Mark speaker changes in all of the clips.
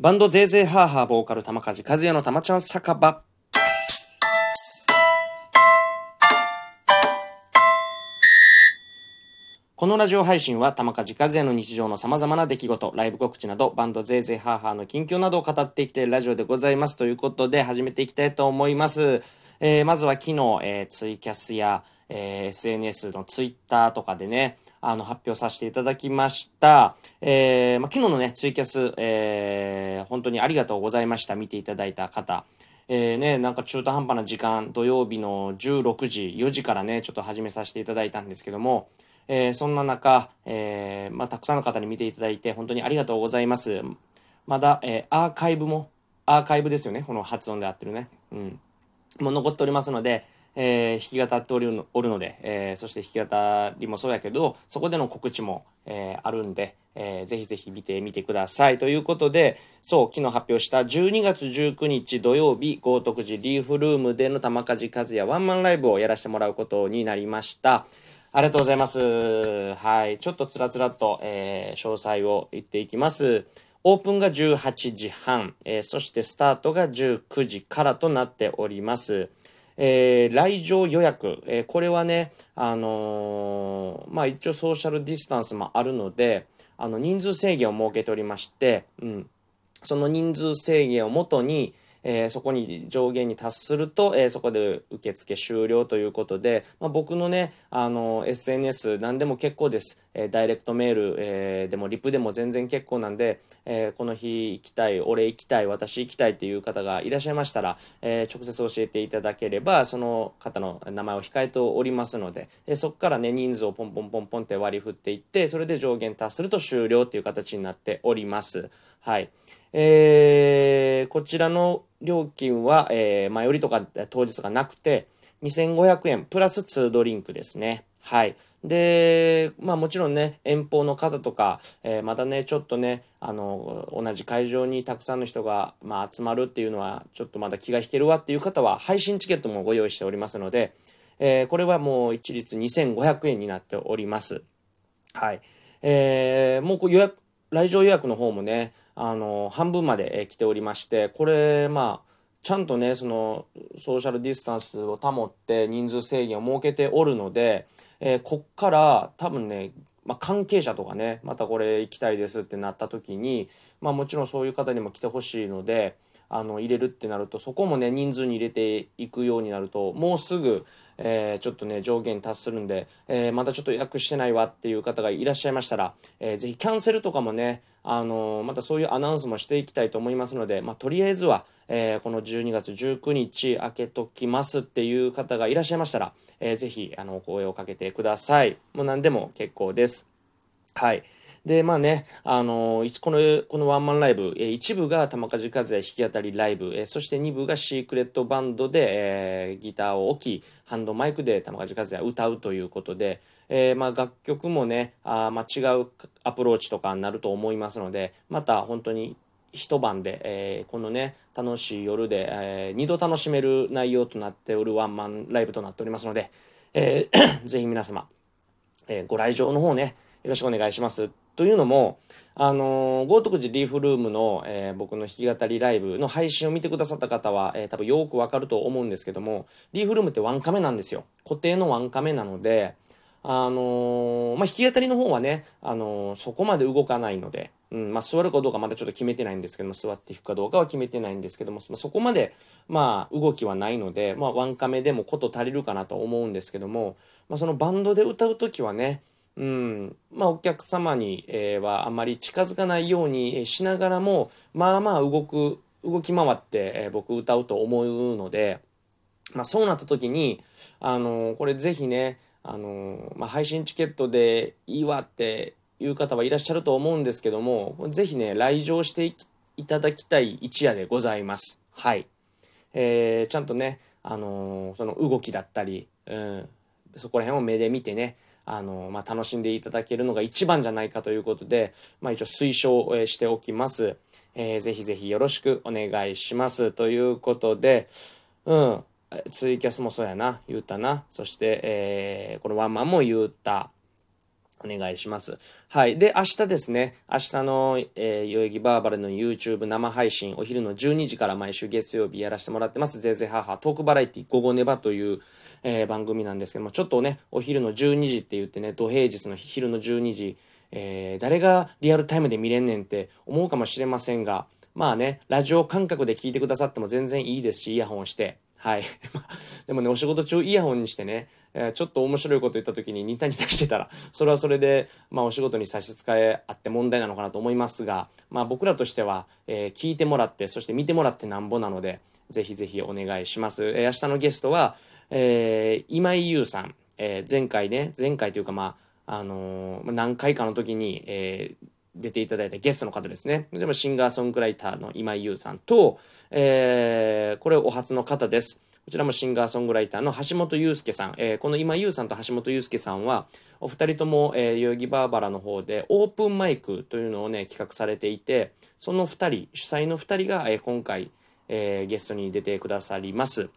Speaker 1: バンドゼーゼーハーハーボーカル玉梶和也の玉ちゃん酒場。このラジオ配信は玉梶和也の日常の様々な出来事、ライブ告知など、バンドゼーゼーハーハーの近況などを語ってきたいるラジオでございます。ということで始めていきたいと思います。えー、まずは昨日、えー、ツイキャスや、えー、SNS のツイッターとかでね、あの、発表させていただきました。えー、まあ、昨日のね、ツイキャス、えー、本当にありがとうございました。見ていただいた方。えー、ね、なんか中途半端な時間、土曜日の16時、4時からね、ちょっと始めさせていただいたんですけども、えー、そんな中、えー、まあ、たくさんの方に見ていただいて本当にありがとうございます。まだ、えー、アーカイブも、アーカイブですよね。この発音で合ってるね。うん。もう残っておりますので、えー、弾き語っておるので、えー、そして弾き語りもそうやけど、そこでの告知も、えー、あるんで、えー、ぜひぜひ見てみてください。ということで、そう、昨日発表した12月19日土曜日、豪徳寺リーフルームでの玉梶和也ワンマンライブをやらせてもらうことになりました。ありがとうございます。はい。ちょっとつらつらと、えー、詳細を言っていきます。オープンが18時半、えー、そしてスタートが19時からとなっております。えー、来場予約、えー、これはね、あのー、まあ一応ソーシャルディスタンスもあるので、あの人数制限を設けておりまして、うん、その人数制限をもとに、えー、そこに上限に達すると、えー、そこで受付終了ということで、まあ、僕のね、あの、SNS 何でも結構です。えー、ダイレクトメール、えー、でもリプでも全然結構なんで、えー、この日行きたい、俺行きたい、私行きたいっていう方がいらっしゃいましたら、え、直接教えていただければ、その方の名前を控えておりますので、え、そこからね、人数をポンポンポンポンって割り振っていって、それで上限達すると終了っていう形になっております。はい。えー、こちらの料金は、えー、前売りとか当日がなくて、2500円プラス2ドリンクですね。はい。で、まあもちろんね、遠方の方とか、えー、またね、ちょっとね、あの、同じ会場にたくさんの人が、まあ、集まるっていうのは、ちょっとまだ気が引けるわっていう方は、配信チケットもご用意しておりますので、えー、これはもう一律2500円になっております。はい。えー、もう予約、来場予約の方もね、あの、半分まで来ておりまして、これ、まあ、ちゃんとね、その、ソーシャルディスタンスを保って人数制限を設けておるので、えー、こっから多分ね、まあ、関係者とかね、またこれ行きたいですってなった時に、まあもちろんそういう方にも来てほしいので、あの入れるってなるとそこもね人数に入れていくようになるともうすぐ、えー、ちょっとね上限達するんで、えー、まだちょっと予約してないわっていう方がいらっしゃいましたら、えー、ぜひキャンセルとかもねあのまたそういうアナウンスもしていきたいと思いますので、まあ、とりあえずは、えー、この12月19日開けときますっていう方がいらっしゃいましたら、えー、ぜひあのお声をかけてください。もう何でも結構です。はい。で、まあね、あのー、この、このワンマンライブ、えー、一部が玉梶和也弾き語りライブ、えー、そして二部がシークレットバンドで、えー、ギターを置き、ハンドマイクで玉梶和也歌うということで、えー、まあ楽曲もね、あまあ違うアプローチとかになると思いますので、また本当に一晩で、えー、このね、楽しい夜で、えー、度楽しめる内容となっておるワンマンライブとなっておりますので、えー、ぜひ皆様、えー、ご来場の方ね、よろしくお願いします。というのも、あのー、豪徳寺リーフルームの、えー、僕の弾き語りライブの配信を見てくださった方は、えー、多分よくわかると思うんですけども、リーフルームってワンカメなんですよ。固定のワンカメなので、あのー、まあ、弾き語りの方はね、あのそこまで動かないので、うん、まあ、座るかどうかまだちょっと決めてないんですけども、座って弾くかどうかは決めてないんですけども、そこまで、まあ、動きはないので、まあ、ワンカメでもこと足りるかなと思うんですけども、まあ、そのバンドで歌うときはね、うん、まあお客様に、えー、はあまり近づかないようにしながらもまあまあ動く動き回って、えー、僕歌うと思うので、まあ、そうなった時にあのー、これぜひねあのまあ、配信チケットでいいわっていう方はいらっしゃると思うんですけどもぜひね来場していただきたい一夜でございます。はい。えー、ちゃんとね、あのその動きだったり、うん、そこら辺を目で見てね、あの、まあ、楽しんでいただけるのが一番じゃないかということで、まあ、一応推奨しておきます。えー、ぜひぜひよろしくお願いします。ということで、うん、ツイキャスもそうやな、言うたな。そして、えー、このワンマンも言うた。お願いします。はい。で、明日ですね、明日の、えー、代々木バーバルの YouTube 生配信、お昼の12時から毎週月曜日やらせてもらってます。ぜいぜい母トークバラエティ午後ネバという、えー、番組なんですけども、ちょっとね、お昼の12時って言ってね、土平日の昼の12時、えー、誰がリアルタイムで見れんねんって思うかもしれませんが、まあね、ラジオ感覚で聞いてくださっても全然いいですし、イヤホンして。はい。でもね、お仕事中イヤホンにしてね、えー、ちょっと面白いこと言った時にニタニタしてたら、それはそれで、まあお仕事に差し支えあって問題なのかなと思いますが、まあ僕らとしては、えー、聞いてもらって、そして見てもらってなんぼなので、ぜひぜひお願いします。えー、明日のゲストは、えー、今井優さん、えー、前回ね、前回というかまあ、あのー、何回かの時に、えー、出ていただいたゲストの方ですね。でもシンガーソングライターの今井優さんと、えー、これお初の方です。こちらもシンガーソングライターの橋本祐介さん。えー、この今優さんと橋本祐介さんは、お二人とも、えー、代々木バーバラの方でオープンマイクというのをね、企画されていて、その二人、主催の二人が、えー、今回、えー、ゲストに出てくださります。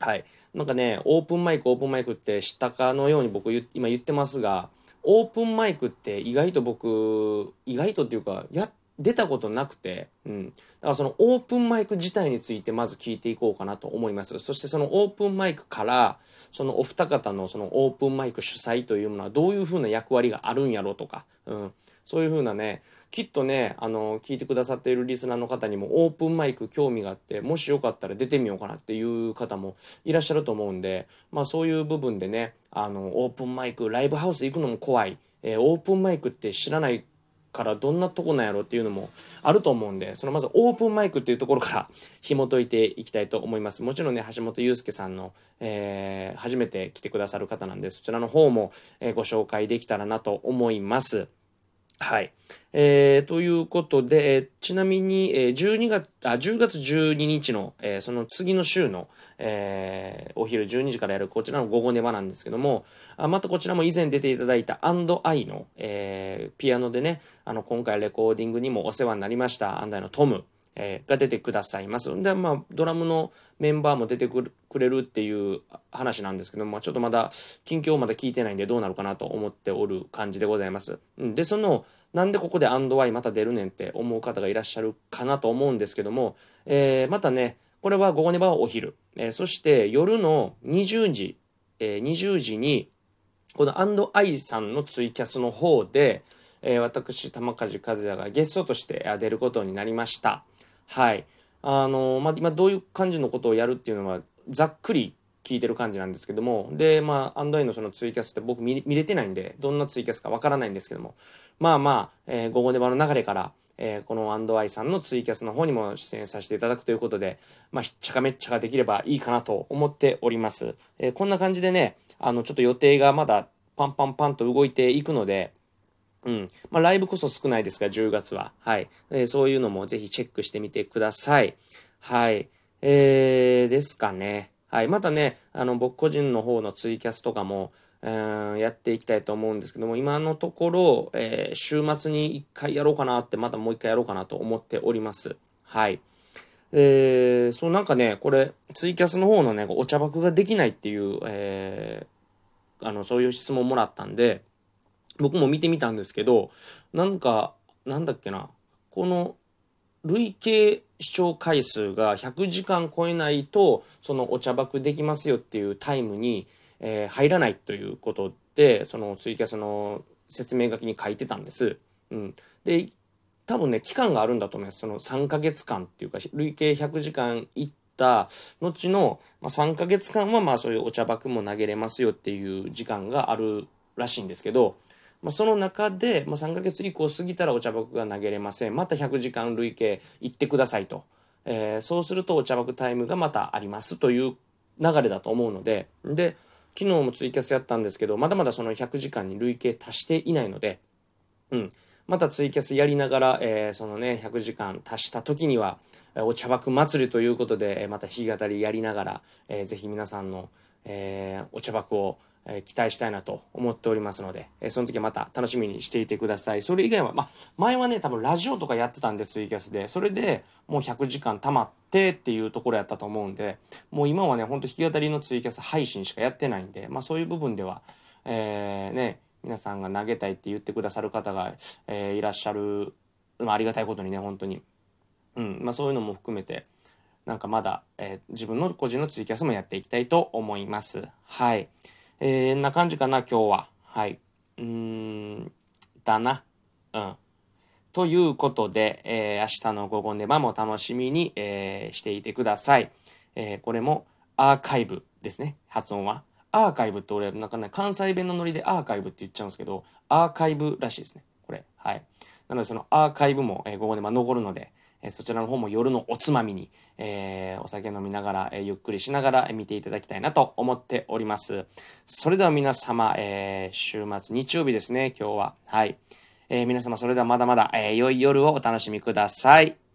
Speaker 1: はい。なんかね、オープンマイク、オープンマイクって知ったかのように僕今言ってますが、オープンマイクって意外と僕、意外とっていうか、や、出たことなくて、うん。だからそのオープンマイク自体についてまず聞いていこうかなと思います。そしてそのオープンマイクから、そのお二方のそのオープンマイク主催というものはどういうふうな役割があるんやろうとか、うん。そういうふうなね、きっとね、あの、聞いてくださっているリスナーの方にもオープンマイク興味があって、もしよかったら出てみようかなっていう方もいらっしゃると思うんで、まあそういう部分でね、あの、オープンマイク、ライブハウス行くのも怖い。えー、オープンマイクって知らないからどんなとこなんやろっていうのもあると思うんで、そのまずオープンマイクっていうところから 紐解いていきたいと思います。もちろんね、橋本祐介さんの、えー、初めて来てくださる方なんで、そちらの方も、えー、ご紹介できたらなと思います。はい。えー、ということで、えー、ちなみに、えー、12月、あ、10月12日の、えー、その次の週の、えー、お昼12時からやるこちらの午後寝場なんですけども、あまたこちらも以前出ていただいたアンドアイの、えー、ピアノでね、あの、今回レコーディングにもお世話になりました、アンドアイのトム。えー、が出てくださいます。で、まあ、ドラムのメンバーも出てくれるっていう話なんですけども、ちょっとまだ、近況まだ聞いてないんでどうなるかなと思っておる感じでございます。で、その、なんでここでアンドワイまた出るねんって思う方がいらっしゃるかなと思うんですけども、えー、またね、これは午後ネバはお昼。えー、そして夜の20時、えー、20時に、このアンドアイさんのツイキャスの方で、えー、私、玉梶和也がゲストとして出ることになりました。はい。あのまあ、今どういう感じのことをやるっていうのは、ざっくり聞いてる感じなんですけども、で、まあ、アンドアイのそのツイキャスって僕見れてないんで、どんなツイキャスかわからないんですけども、まあまあ、えー、午後ネバの流れから、えー、このアンドアイさんのツイキャスの方にも出演させていただくということで、まあ、ひっちゃかめっちゃかできればいいかなと思っております。えー、こんな感じでね、あの、ちょっと予定がまだパンパンパンと動いていくので、うん。まあ、ライブこそ少ないですが、10月は。はい。えー、そういうのもぜひチェックしてみてください。はい。えー、ですかね。はい。またね、あの、僕個人の方のツイキャスとかも、えー、やっていきたいと思うんですけども、今のところ、えー、週末に一回やろうかなって、またもう一回やろうかなと思っております。はい。えー、そうなんかね、これ、ツイキャスの方のね、お茶爆ができないっていう、えー、あの、そういう質問もらったんで、僕も見てみたんですけど、なんか、なんだっけな、この、累計視聴回数が100時間超えないと、そのお茶爆できますよっていうタイムに、えー、入らないということで、そのツイキャスの説明書きに書いてたんです。うん。で、多分ね、期間があるんだと思います。その3ヶ月間っていうか、累計100時間いった後の、まあ、3ヶ月間はまあそういうお茶爆も投げれますよっていう時間があるらしいんですけど、まあ、その中で、まあ、3ヶ月以降過ぎたらお茶爆が投げれません。また100時間累計行ってくださいと。えー、そうするとお茶爆タイムがまたありますという流れだと思うので、で、昨日もツイキャスやったんですけど、まだまだその100時間に累計達していないので、うん。またツイキャスやりながら、えー、そのね、100時間達した時には、お茶爆祭りということで、また弾き語りやりながら、えー、ぜひ皆さんの、えー、お茶爆をえ期待したいなと思っておりますので、えその時また楽しみにしていてください。それ以外は、まあ、前はね、多分ラジオとかやってたんで、ツイキャスで、それでもう100時間溜まってっていうところやったと思うんで、もう今はね、ほんと弾き語りのツイキャス配信しかやってないんで、まあそういう部分では、えー、ね、皆さんが投げたいって言ってくださる方が、えー、いらっしゃる、まあ、ありがたいことにね、本当に。うん、まあそういうのも含めて、なんかまだ、えー、自分の個人のツイキャスもやっていきたいと思います。はい。えー、んな感じかな、今日は。はい。うーん、だな。うん。ということで、えー、明日の午後ネバも楽しみに、えー、していてください。えー、これもアーカイブですね、発音は。アーカイブって俺、なんかね、関西弁のノリでアーカイブって言っちゃうんですけど、アーカイブらしいですね、これ。はい。なので、そのアーカイブも、えー、午後ネバ残るので、えそちらの方も夜のおつまみに、えー、お酒飲みながら、え、ゆっくりしながら、見ていただきたいなと思っております。それでは皆様、えー、週末日曜日ですね、今日は。はい。えー、皆様それではまだまだ、え、良い夜をお楽しみください。